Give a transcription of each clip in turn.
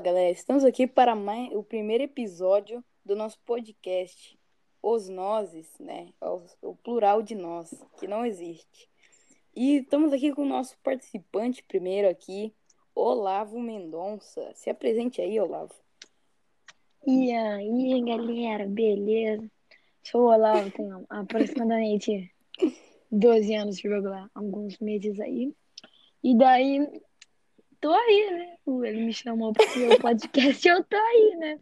galera, estamos aqui para mais, o primeiro episódio do nosso podcast, Os Nozes, né? O, o, plural de nós, que não existe. E estamos aqui com o nosso participante primeiro aqui, Olavo Mendonça. Se apresente aí, Olavo. E aí, galera, beleza? Sou o Olavo, tenho aproximadamente 12 anos, alguns meses aí. E daí, tô aí, né? Ele me chamou pro seu podcast eu tô aí, né?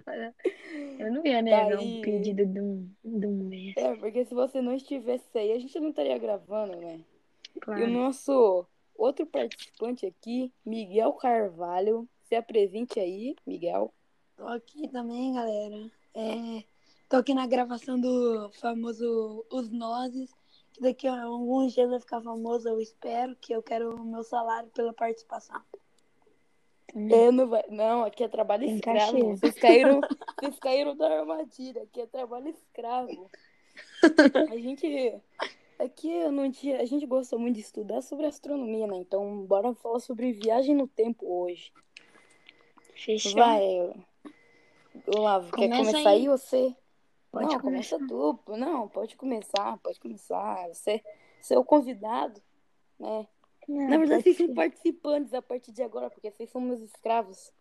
Eu não ia negar tá um pedido de um, de um mês. É, porque se você não estivesse aí, a gente não estaria gravando, né? Claro. E o nosso outro participante aqui, Miguel Carvalho. Se apresente aí, Miguel. Tô aqui também, galera. É, tô aqui na gravação do famoso Os Nozes que daqui a alguns dias vai ficar famoso, eu espero, que eu quero o meu salário pela participação. Eu não, vai... não, aqui é trabalho escravo. Vocês caíram, vocês caíram da armadilha, aqui é trabalho escravo. A gente. Aqui não tinha. A gente gosta muito de estudar sobre astronomia, né? Então, bora falar sobre viagem no tempo hoje. Fechou. Vai. Olavo, quer começar aí, aí você? Pode não, começar. começa tu. Não, pode começar, pode começar. Você, você é o convidado, né? Não, Na verdade, vocês são participantes a partir de agora, porque vocês são meus escravos.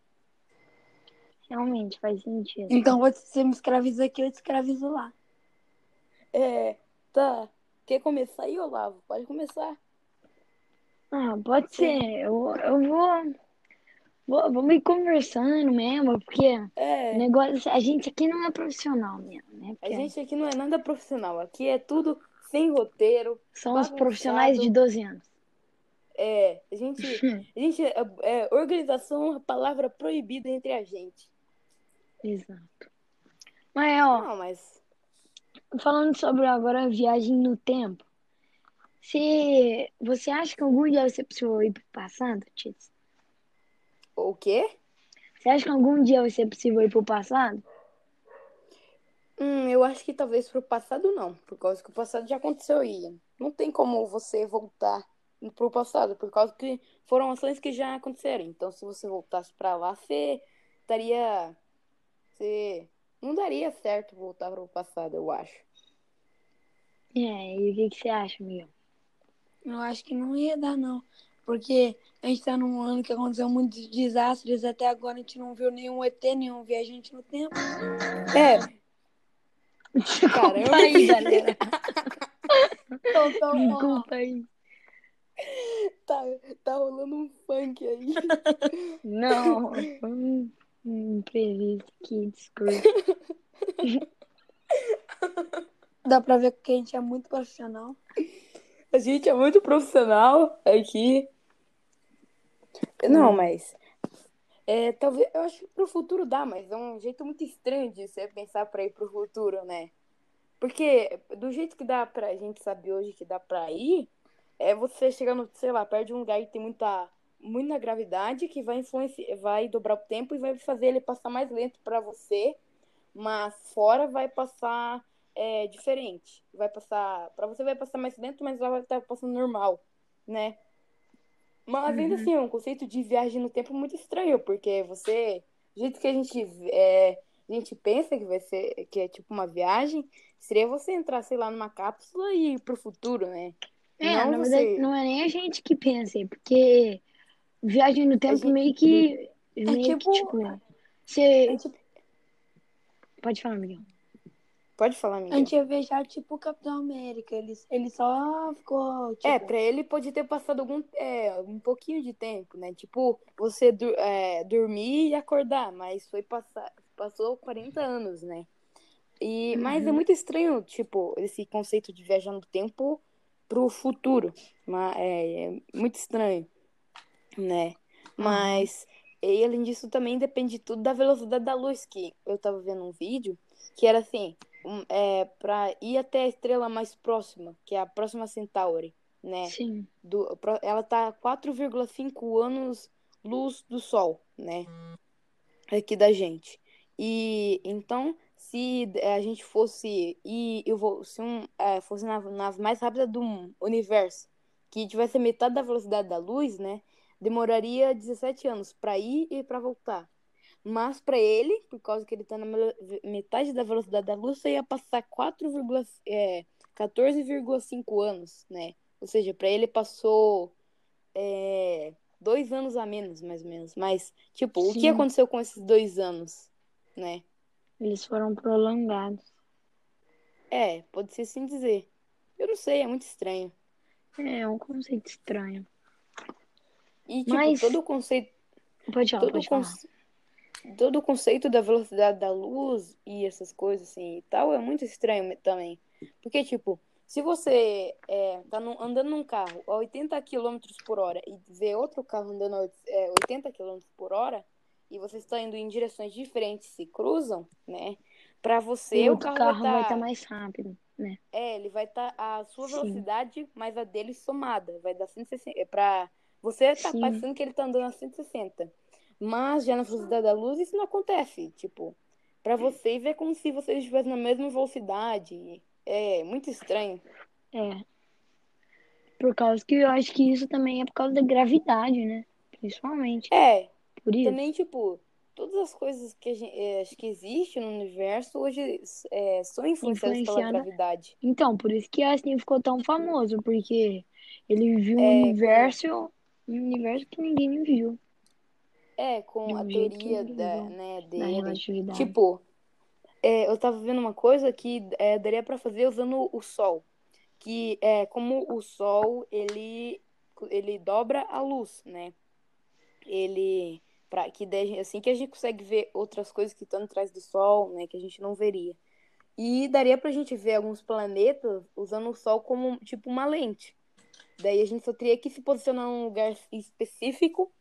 Realmente, faz sentido. Então você me escraviza aqui, eu te escravizo lá. É, tá. Quer começar aí, Olavo? Pode começar. Ah, pode ser. Eu, eu vou Vamos ir conversando mesmo, porque é. negócio, a gente aqui não é profissional mesmo, né? Porque... A gente aqui não é nada profissional. Aqui é tudo sem roteiro. São os profissionais de 12 anos. É, a gente. a gente é, é, organização é uma palavra proibida entre a gente. Exato. Mas, ó. Não, mas. Falando sobre agora a viagem no tempo. Se você acha que algum dia você precisou ir pro passado, Tits? O quê? Você acha que algum dia vai ser possível ir pro passado? Hum, eu acho que talvez pro passado não, por causa que o passado já aconteceu e não tem como você voltar pro passado, por causa que foram ações que já aconteceram. Então, se você voltasse para lá, você estaria você não daria certo voltar pro passado, eu acho. É, e o que, que você acha, Miguel? Eu acho que não ia dar, não. Porque a gente tá num ano que aconteceu muitos desastres, até agora a gente não viu nenhum ET, nenhum viajante no tempo. É. Caramba. aí, galera. então, então, Desculpa aí. Tá, tá rolando um funk aí. Não. Um, um imprevisto aqui, desculpa. Dá pra ver que a gente é muito profissional. A gente é muito profissional aqui. Não, mas. É, talvez. Eu acho que pro futuro dá, mas é um jeito muito estranho de você pensar pra ir pro futuro, né? Porque do jeito que dá pra gente saber hoje que dá pra ir, é você chegando, sei lá, perto de um lugar que tem muita, muita gravidade, que vai influenciar, vai dobrar o tempo e vai fazer ele passar mais lento para você, mas fora vai passar é, diferente. Vai passar. para você vai passar mais lento, mas lá vai estar passando normal, né? Mas ainda uhum. assim, é um conceito de viagem no tempo muito estranho, porque você. Do jeito que a gente, é, a gente pensa que vai ser, que é tipo uma viagem, seria você entrar, sei lá, numa cápsula e ir pro futuro, né? É, não na você... verdade, não é nem a gente que pensa, porque viagem no tempo gente... meio que. É meio tipo... que, tipo. Você... É tipo... Pode falar, Miguel. Pode falar, Miguel. A gente ia viajar tipo o Capitão América. Ele, ele só ficou. Tipo... É, pra ele pode ter passado algum, é, um pouquinho de tempo, né? Tipo, você é, dormir e acordar, mas foi passar, passou 40 anos, né? E, uhum. Mas é muito estranho, tipo, esse conceito de viajar no tempo pro futuro. Mas é, é muito estranho, né? Mas, uhum. e, além disso, também depende tudo da velocidade da luz, que eu tava vendo um vídeo que era assim, um, é, para ir até a estrela mais próxima, que é a próxima Centauri, né? Sim. Do, ela tá 4,5 anos luz do Sol, né? Aqui da gente. E então, se a gente fosse e eu vou se um é, fosse na nave mais rápida do universo, que tivesse metade da velocidade da luz, né? Demoraria 17 anos para ir e para voltar. Mas para ele, por causa que ele tá na metade da velocidade da luz, você ia passar 4, é, 14,5 anos, né? Ou seja, para ele passou é, dois anos a menos, mais ou menos. Mas, tipo, o que Sim. aconteceu com esses dois anos, né? Eles foram prolongados. É, pode ser assim dizer. Eu não sei, é muito estranho. É, é um conceito estranho. E, tipo, Mas- todo o conceito. Pode falar, Todo pode falar. conce- todo o conceito da velocidade da luz e essas coisas assim e tal é muito estranho também. Porque, tipo, se você é, tá num- andando num carro a 80 km por hora e vê outro carro andando a oit- é, 80 km por hora e vocês estão indo em direções diferentes se cruzam, né? Pra você, o carro, carro vai estar estar. mais rápido, né? É, ele vai estar a sua Sim. velocidade mais a dele somada. Vai dar 160. É pra. Você tá Sim. passando que ele tá andando a 160. Mas já na velocidade da luz isso não acontece. Tipo, pra vocês é como se vocês estivessem na mesma velocidade. É muito estranho. É. Por causa que eu acho que isso também é por causa da gravidade, né? Principalmente. É, Por isso. também, tipo, todas as coisas que, a gente, é, acho que existem no universo hoje é, são influenciadas pela gravidade. Então, por isso que Einstein ficou tão famoso, porque ele viu um É, universo, um universo que ninguém viu É, com um a teoria da, né, dele. relatividade. Tipo, é, eu tava vendo uma coisa que é, daria pra fazer usando o Sol. Que é como o Sol, ele, ele dobra a luz, né? Ele. Pra, que daí, assim que a gente consegue ver outras coisas que estão atrás do Sol, né? Que a gente não veria. E daria pra gente ver alguns planetas usando o Sol como, tipo, uma lente. Daí a gente só teria que se posicionar num lugar específico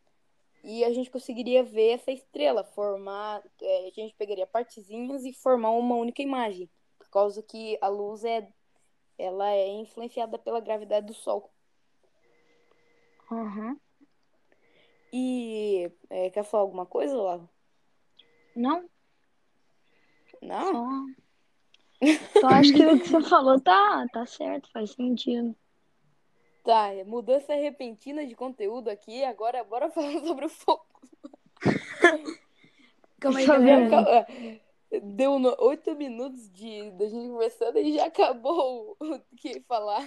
e a gente conseguiria ver essa estrela, formar. é, a gente pegaria partezinhas e formar uma única imagem. Por causa que a luz é. Ela é influenciada pela gravidade do Sol. Aham. E. é, quer falar alguma coisa, Lavo? Não, Não? só, só acho que o que você falou tá, tá certo, faz sentido. Tá, mudança repentina de conteúdo aqui. Agora, bora falar sobre o fogo. Calma aí, Sobre galera. Calma, Deu no- oito minutos de da gente conversando e já acabou o que falar.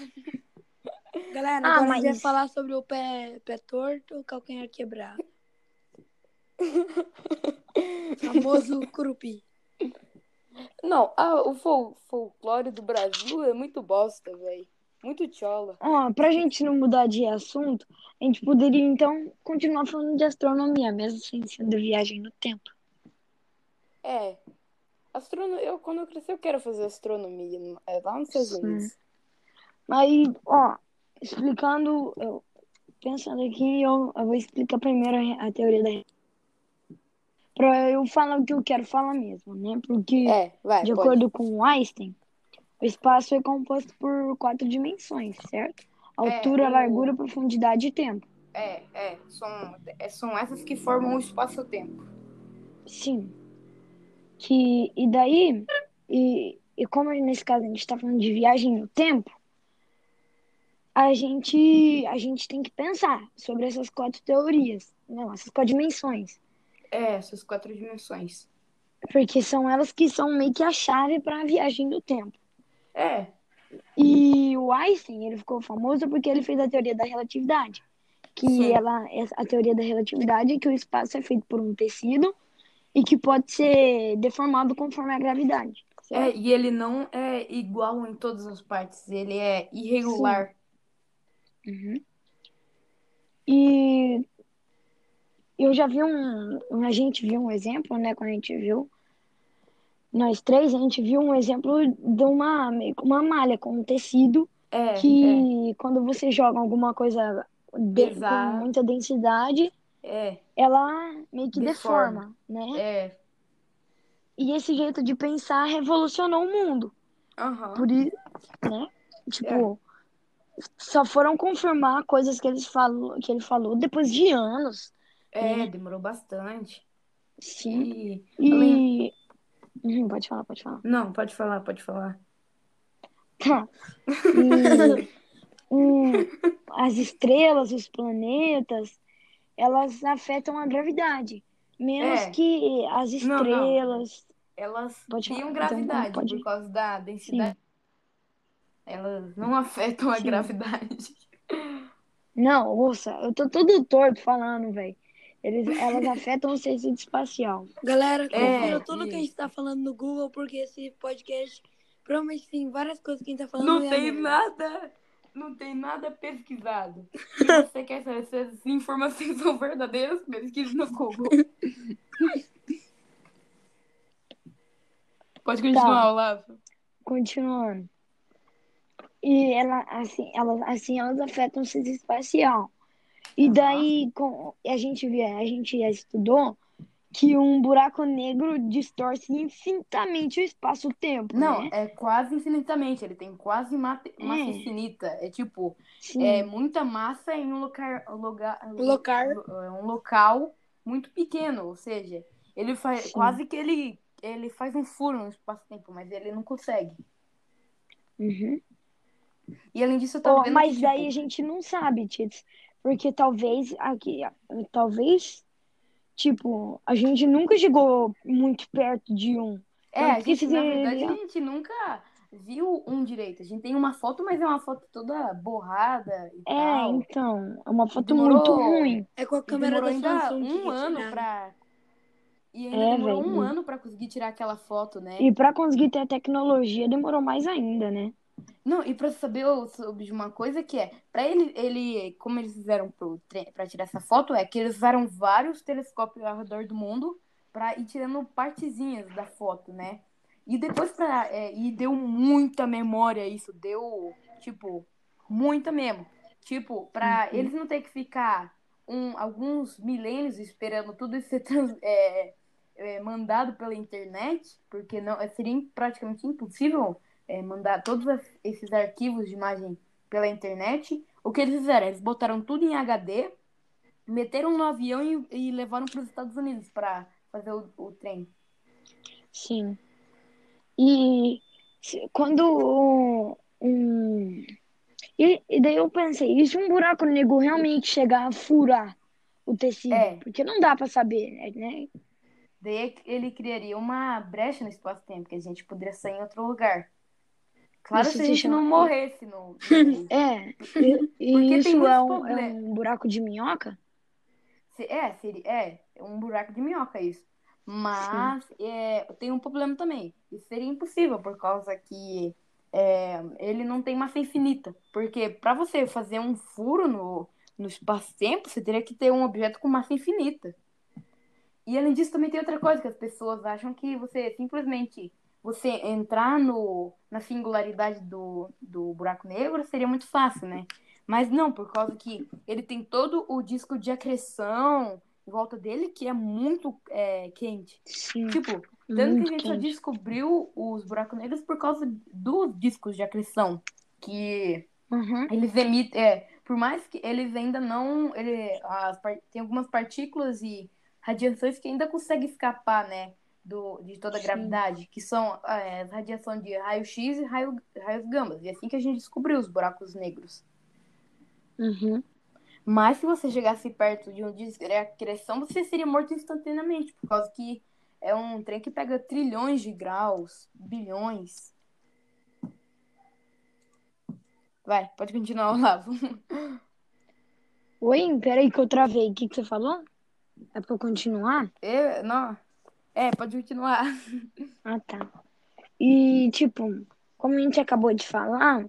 Galera, Ah, agora a gente vai mas- falar sobre o pé, pé torto, calcanhar quebrado. Famoso curupi. Não, ah, o fol- folclore do Brasil é muito bosta, velho. Muito chola. Ó, pra gente não mudar de assunto, a gente poderia então continuar falando de astronomia, mesmo sem sendo viagem no tempo. É. Astrono... Eu, quando eu crescer, eu quero fazer astronomia no- é, lá nos Estados. Unidos. Aí, ó, explicando, eu, pensando aqui, eu, eu vou explicar primeiro a, teoria da Pra eu falar o que eu quero falar mesmo, né? Porque, É, vai, de pode. acordo com Einstein, o espaço é composto por quatro dimensões, certo? Altura, o- largura, profundidade e tempo. É, é. São, é, são essas que formam o espaço-tempo. Sim. Que, e daí, e, e como nesse caso a gente está falando de viagem no tempo, a gente, a gente tem que pensar sobre essas quatro teorias, não, essas quatro dimensões, É, essas quatro dimensões. porque são elas que são meio que a chave para a viagem no tempo. É, E o Einstein, ele ficou famoso porque ele fez a teoria da relatividade, que Sim. ela, a teoria da relatividade é que o espaço é feito por um tecido e que pode ser deformado conforme a gravidade. certo? é, e ele não é igual em todas as partes. Ele é irregular. Uhum. E eu já vi um, a gente viu um exemplo, né, quando a gente viu, nós três, a gente viu um exemplo de uma, uma malha com um tecido É, é, que quando você joga alguma coisa de- com muita densidade, é, ela meio que Deforma. deforma, né? é. E esse jeito de pensar revolucionou o mundo. Aham. Por isso, né? Tipo, só foram confirmar coisas que, eles falou, que ele falou depois de anos. É, demorou bastante. Sim. E, E. Uhum, pode falar, pode falar. Não, pode falar, pode falar. Tá. E, hum, as estrelas, os planetas, elas afetam a gravidade. menos É. que as Não, não. estrelas. Elas Pode criam falar, então, gravidade pode- por causa da densidade. Elas não afetam a Sim. gravidade. Não, ouça, eu tô todo torto falando, velho. Elas afetam o tecido espacial. Galera, É, confira tudo que a gente isso. tá falando no Google, porque esse podcast provavelmente tem várias coisas que a gente tá falando. Não é tem nada, não tem nada pesquisado. Se você quer saber se as informações são verdadeiras, pesquise no Google. Pode continuar, Tá. Olavo. Continuando. E ela, assim, elas, assim, elas afetam o tecido espacial. E daí, com, a gente vê, a gente já estudou que um buraco negro distorce infinitamente o espaço-tempo, Não, né? é quase infinitamente. Ele tem quase mate- massa É. infinita. É tipo, Sim. é muita massa em um local, lugar, Locar. é um local muito pequeno. Ou seja, ele faz Sim. quase que ele, ele faz um furo no espaço-tempo, mas ele não consegue. Uhum. E além disso, eu tava Ó, vendo mas que, daí tipo, a gente não sabe, Tits. Porque talvez aqui, talvez, tipo, a gente nunca chegou muito perto de um. É, a porque gente, na verdade, a gente nunca viu um direito. A gente tem uma foto, mas é uma foto toda borrada e É, tal. então, é uma foto demorou- muito ruim. É com a câmera da ainda Samsung que um ano tiraram. pra... E ainda É, demorou velho. um ano pra conseguir tirar aquela foto, né? E pra conseguir ter a tecnologia demorou mais ainda, né? Não, e pra saber sobre uma coisa que é, pra ele, ele como eles fizeram pra tirar essa foto, é que eles usaram vários telescópios ao redor do mundo pra ir tirando partezinhas da foto, né? E depois pra. é, e deu muita memória isso, deu, tipo, muita mesmo. Tipo, pra Uhum. eles não ter que ficar um, alguns milênios esperando tudo isso ser trans- é, é, mandado pela internet, porque não seria praticamente impossível é, mandar todos esses arquivos de imagem pela internet. O que eles fizeram? Eles botaram tudo em HD, meteram no avião e, e levaram para os Estados Unidos para fazer o, o trem. Sim. E quando um. E, e daí eu pensei, e se um buraco negro realmente chegar a furar o tecido? É. Porque não dá pra saber, né? Daí ele criaria uma brecha no espaço-tempo, que a gente poderia sair em outro lugar. Claro Isso se a gente não chama- morresse no. É. E, e Porque tem isso é um, é problemas. um buraco de minhoca? Se- É, seria, é, um buraco de minhoca isso. Mas é, tem um problema também. Isso seria impossível por causa que é, ele não tem massa infinita. Porque para você fazer um furo no, no espaço-tempo, você teria que ter um objeto com massa infinita. E além disso, também tem outra coisa que as pessoas acham que você simplesmente você entrar no, na singularidade do, do buraco negro seria muito fácil, né? Mas não, por causa que ele tem todo o disco de acreção em volta dele que é muito é, quente. Sim. Tipo, tanto que a muito gente só quente. descobriu os buracos negros por causa dos discos de acreção. Que Uhum. eles emitem. É, por mais que eles ainda não. Ele, as, tem algumas partículas e radiações que ainda conseguem escapar, né? Do, de toda a Sim. gravidade, que são é, as radiações de raio-x e raio, raios gamas. E é assim que a gente descobriu os buracos negros. Uhum. Mas se você chegasse perto de um acreção, você seria morto instantaneamente, por causa que é um trem que pega trilhões de graus, bilhões. Vai, pode continuar, Olavo. Oi, peraí que eu travei. O que, que você falou? É pra eu continuar? Eu, não. É, pode continuar. Ah, tá. E, tipo, como a gente acabou de falar,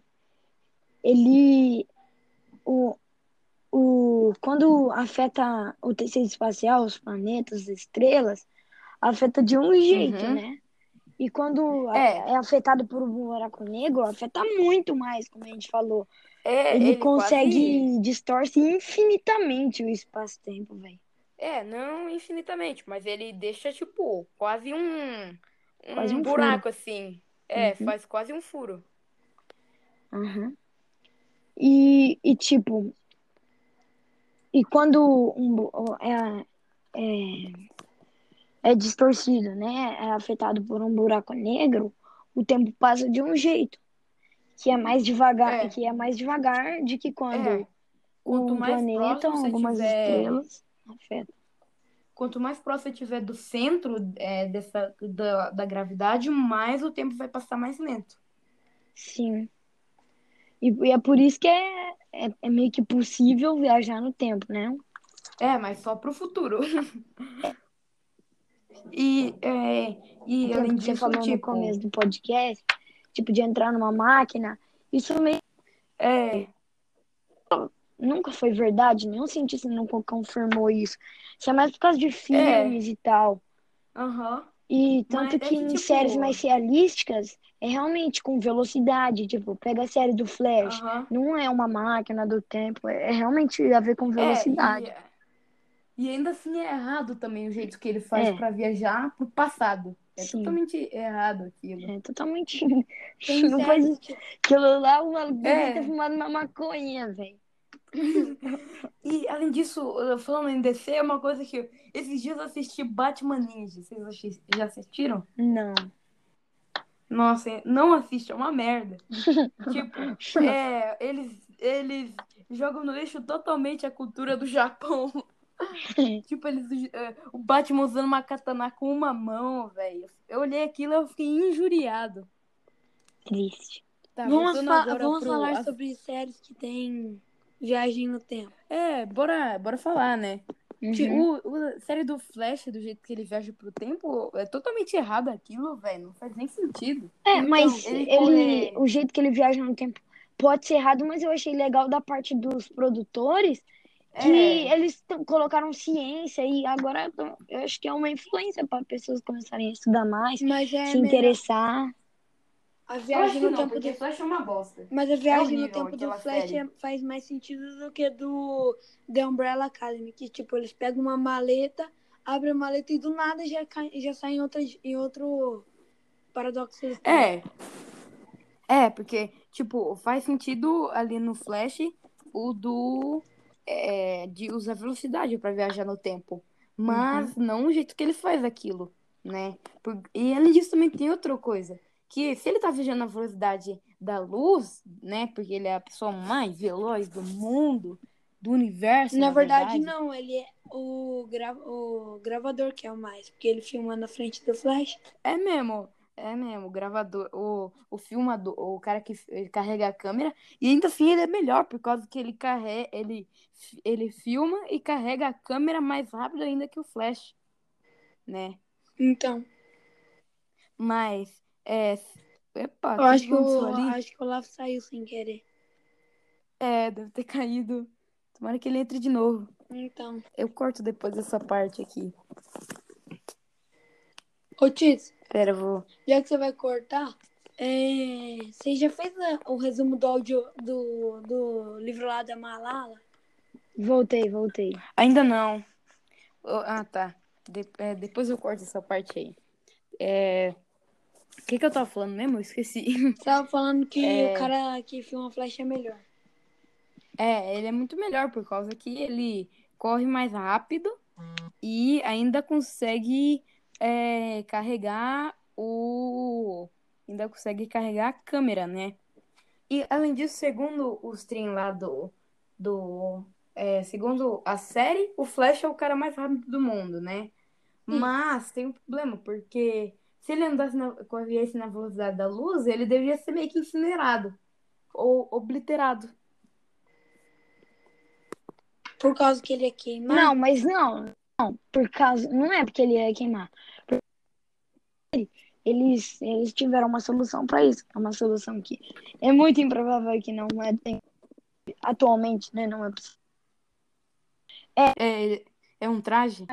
ele. O, o, quando afeta o tecido espacial, os planetas, as estrelas, afeta de um jeito, Uhum. né? E quando É. é afetado por um buraco negro, afeta muito mais, como a gente falou. É, Ele, ele consegue quase- distorce infinitamente o espaço-tempo, velho. É, não infinitamente, mas ele deixa, tipo, quase um. Um, Quase um buraco, assim. É, Uhum. faz quase um furo. Uhum. E, e tipo, e quando um, é, é, é distorcido, né? É afetado por um buraco negro, o tempo passa de um jeito, que é mais devagar, É. que é mais devagar de que quando É. Quanto um planeta algumas tiver- estrelas afeta. quanto mais próximo você estiver do centro é, dessa, da, da gravidade, mais o tempo vai passar mais lento. Sim. E, e é por isso que é, é, é meio que possível viajar no tempo, né? É, mas só pro futuro. e, é, e Então, além que você disso, falou no tipo, começo do podcast, tipo, de entrar numa máquina, isso meio é, nunca foi verdade, nenhum cientista nunca confirmou isso. Isso é mais por causa de filmes e tal. aham, E tanto Mas é que em tipo- séries mais realísticas, é realmente com velocidade. Tipo, pega a série do Flash. aham. Não é uma máquina do tempo, é realmente a ver com É, velocidade. e, e ainda assim é errado também o jeito que ele faz É. pra viajar pro passado. É Sim. totalmente errado aquilo. É totalmente. Tem Não faz aquilo lá, o maluco É. ter fumado uma maconha, velho. E além disso, uh, falando em DC, é uma coisa que esses dias eu assisti Batman Ninja. Vocês já assistiram? Não. Nossa, não assiste, é uma merda. tipo, é, eles, eles jogam no lixo totalmente a cultura do Japão. tipo, eles, é, o Batman usando uma katana com uma mão, velho. Eu olhei aquilo e eu fiquei injuriado. Triste. Tá, Vamos, fa- vamos pro- falar sobre séries que tem viagem no tempo. É, bora, bora falar, né? Uhum. O, a série do Flash, do jeito que ele viaja pro tempo, é totalmente errado aquilo, velho. Não faz nem sentido. É, Então, mas ele ele, corre- o jeito que ele viaja no tempo pode ser errado, mas eu achei legal da parte dos produtores que É. eles colocaram ciência e agora eu acho que é uma influência para pessoas começarem a estudar mais, Mas é se melhor- interessar. A viagem no não, tempo do Flash é uma bosta. Mas a viagem no horrível tempo do Flash é- faz mais sentido do que do The Umbrella Academy, que tipo, eles pegam uma maleta, abrem a maleta e do nada já, cai, já sai em, outra, em outro paradoxo. É. É, porque, tipo, faz sentido ali no Flash o do. é, de usar velocidade pra viajar no tempo. Mas não o jeito que ele faz aquilo, né? E além disso, também tem outra coisa. Que se ele tá viajando na velocidade da luz, né? Porque ele é a pessoa mais veloz do mundo, do universo. Na, Na, verdade, não, ele é o, gra o gravador que é o mais, porque ele filma na frente do Flash. É mesmo, é mesmo, o gravador, o, o filmador, o cara que carrega a câmera, e ainda assim ele é melhor, por causa que ele carrega, ele, ele filma e carrega a câmera mais rápido ainda que o Flash, né? Então, Mas, é... Epa, eu acho que, ali? acho que o Olaf saiu sem querer. É, deve ter caído. Tomara que ele entre de novo. Então, Eu corto depois essa parte aqui. ô Tits, Pera, eu vou... já que você vai cortar, é, você já fez a- o resumo do áudio do, do livro lá da Malala? Voltei, voltei. Ainda não. Oh, Ah, tá. De- é, depois eu corto essa parte aí. É... O que que eu tava falando mesmo? Eu esqueci. Você tava falando que É. o cara que filma Flash é melhor. É, ele é muito melhor por causa que ele corre mais rápido e ainda consegue é, carregar o. Ainda consegue carregar a câmera, né? E além disso, segundo os trem lá do. do é, segundo a série, o Flash é o cara mais rápido do mundo, né? Mas tem um problema, porque se ele andasse na, corresse na velocidade da luz, ele deveria ser meio que incinerado ou obliterado. Por causa que ele é queimado. Não, mas não, não, por causa, não é porque ele ia queimar. Eles, eles tiveram uma solução para isso. É uma solução que é muito improvável que não é tem- atualmente, né? Não é possível. É, é um traje?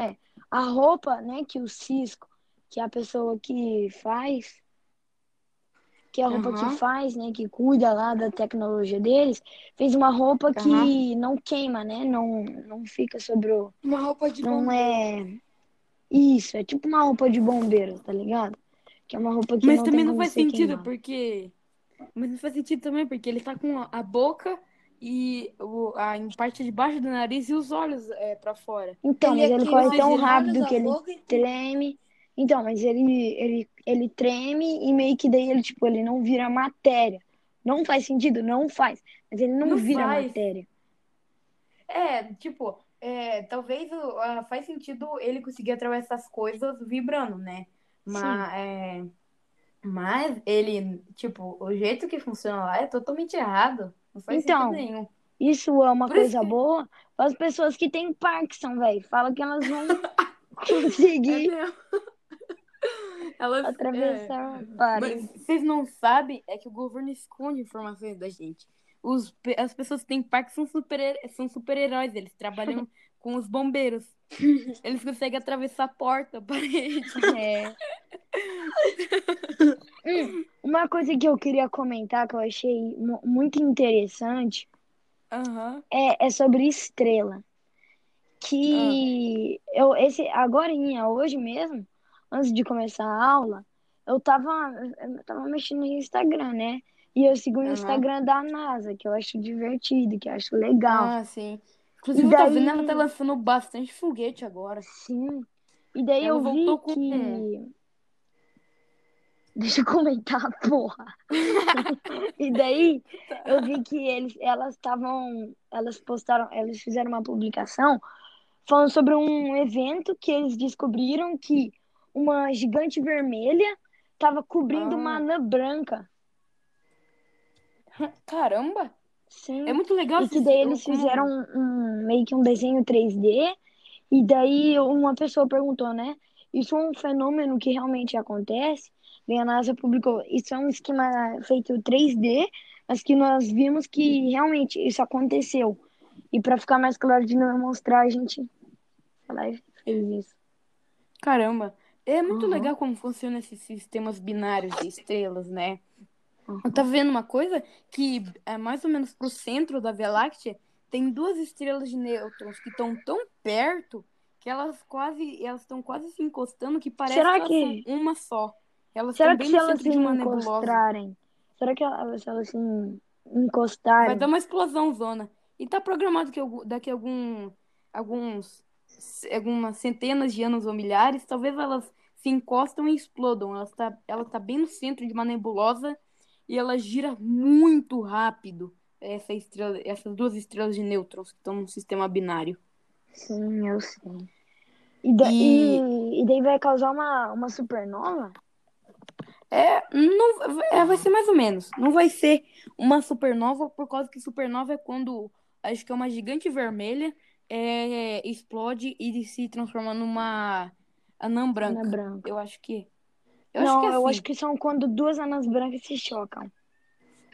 A roupa, né, que o Cisco, que é a pessoa que faz, que é a roupa Aham. que faz, né, que cuida lá da tecnologia deles, fez uma roupa que Aham. não queima, né? Não, não fica sobre o Uma roupa de Não bombeiro. é. Isso, é tipo uma roupa de bombeiro, tá ligado? Que é uma roupa que Mas não também não faz sentido, queimada. porque. Mas não faz sentido também, porque ele tá com a boca e o, a em parte de baixo do nariz e os olhos é, para fora. Então, Ele mas é ele corre tão rápido que ele e- treme. Então, mas ele, ele, ele treme e meio que daí ele, tipo, ele não vira matéria. Não faz sentido? Não faz. Mas ele não, Não vira faz. matéria. É, tipo, é, talvez ah, faz sentido ele conseguir atravessar as coisas vibrando, né? Mas, é, mas ele, tipo, o jeito que funciona lá é totalmente errado. Não faz Então, sentido nenhum. Isso é uma Por coisa boa para as pessoas que têm Parkinson, velho. Fala que elas vão É conseguir mesmo. Elas, é, atravessar. Mas vocês não sabem é que o governo esconde informações da gente. Os, as pessoas que têm parque são super são super-heróis, eles trabalham com os bombeiros. Eles conseguem atravessar a porta, a parede. É. Hum, uma coisa que eu queria comentar que eu achei mu- muito interessante Aham. é, é sobre estrela. Que eu esse agorinha, hoje mesmo, antes de começar a aula, eu tava, eu tava mexendo no Instagram, né? E eu sigo o. Instagram da NASA, que eu acho divertido, que eu acho legal. Ah, sim. Inclusive, E eu tô daí- vendo ela tá lançando bastante foguete agora. Sim. E daí Ela eu vi com- que. Deixa eu comentar, porra. e daí eu vi que eles, elas estavam, elas postaram, elas fizeram uma publicação falando sobre um evento que eles descobriram que uma gigante vermelha estava cobrindo Ah. uma anã branca. Caramba! Sim. É muito legal E que daí eles fizeram um, um- meio que um desenho 3D. E daí uma pessoa perguntou, né? Isso é um fenômeno que realmente acontece? Daí a NASA publicou, isso é um esquema feito 3D, mas que nós vimos que realmente isso aconteceu. E para ficar mais claro de não mostrar, a gente foi lá e fez isso. Caramba! É muito Uhum. legal como funcionam esses sistemas binários de estrelas, né? Uhum. Eu tava vendo uma coisa que é mais ou menos pro centro da Via Láctea tem duas estrelas de nêutrons que estão tão perto que elas quase elas estão quase se encostando que parece Será que que- uma só. Elas Será que se elas se encostrarem, será que elas, se elas se Vai encostarem, dar uma explosão zona. E tá programado que daqui a algum, alguns algumas centenas de anos ou milhares, talvez elas se encostam e explodam. Ela tá, ela tá bem no centro de uma nebulosa e ela gira muito rápido. Essa estrela, essas duas estrelas de nêutrons que estão no sistema binário. Sim, eu sei. E, da- E- e- e daí vai causar uma, uma supernova? É, não, é, vai ser mais ou menos. Não vai ser uma supernova, por causa que supernova é quando acho que é uma gigante vermelha é, explode e se transforma numa anã branca. Ana branca. Eu acho que. Eu não, acho que é eu assim. acho que são quando duas anãs brancas se chocam.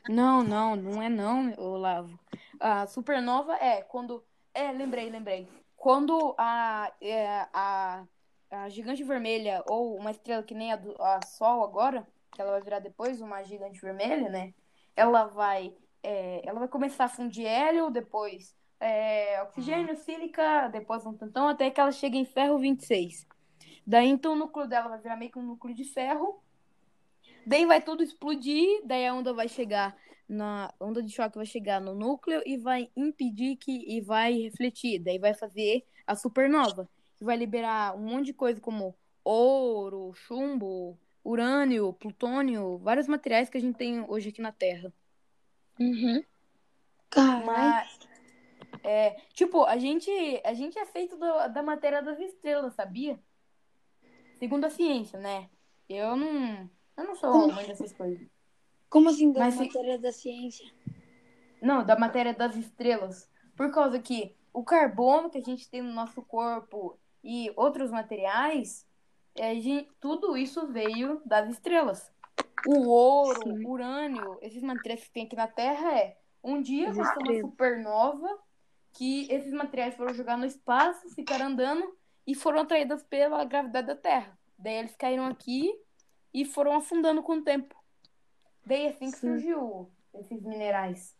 Não, não, não é não, Olavo. A supernova é quando. É, lembrei, lembrei. Quando a, é, a, a gigante vermelha, ou uma estrela que nem a, do, a Sol agora, que ela vai virar depois uma gigante vermelha, né? Ela vai. é, ela vai começar a fundir hélio, depois é, oxigênio, sílica, depois um tantão, até que ela chega em ferro 26. Daí então o núcleo dela vai virar meio que um núcleo de ferro. Daí vai tudo explodir, daí a onda vai chegar na a onda de choque vai chegar no núcleo e vai impedir que e vai refletir, daí vai fazer a supernova, que vai liberar um monte de coisa como ouro, chumbo, urânio, plutônio, vários materiais que a gente tem hoje aqui na Terra. Uhum. Caralho. Mas é, tipo, a gente a gente é feito do- da matéria das estrelas, sabia? Segundo a ciência, né? Eu não eu não sou mãe dessas coisas. Como assim da Mas se- matéria da ciência? Não, da matéria das estrelas. Por causa que o carbono que a gente tem no nosso corpo e outros materiais, é, gente- tudo isso veio das estrelas. O ouro, Sim. o urânio, esses materiais que tem aqui na Terra é um dia aconteceu uma supernova que esses materiais foram jogados no espaço, ficaram andando e foram atraídos pela gravidade da Terra. Daí eles caíram aqui e foram afundando com o tempo. Daí assim que Sim. surgiu esses minerais.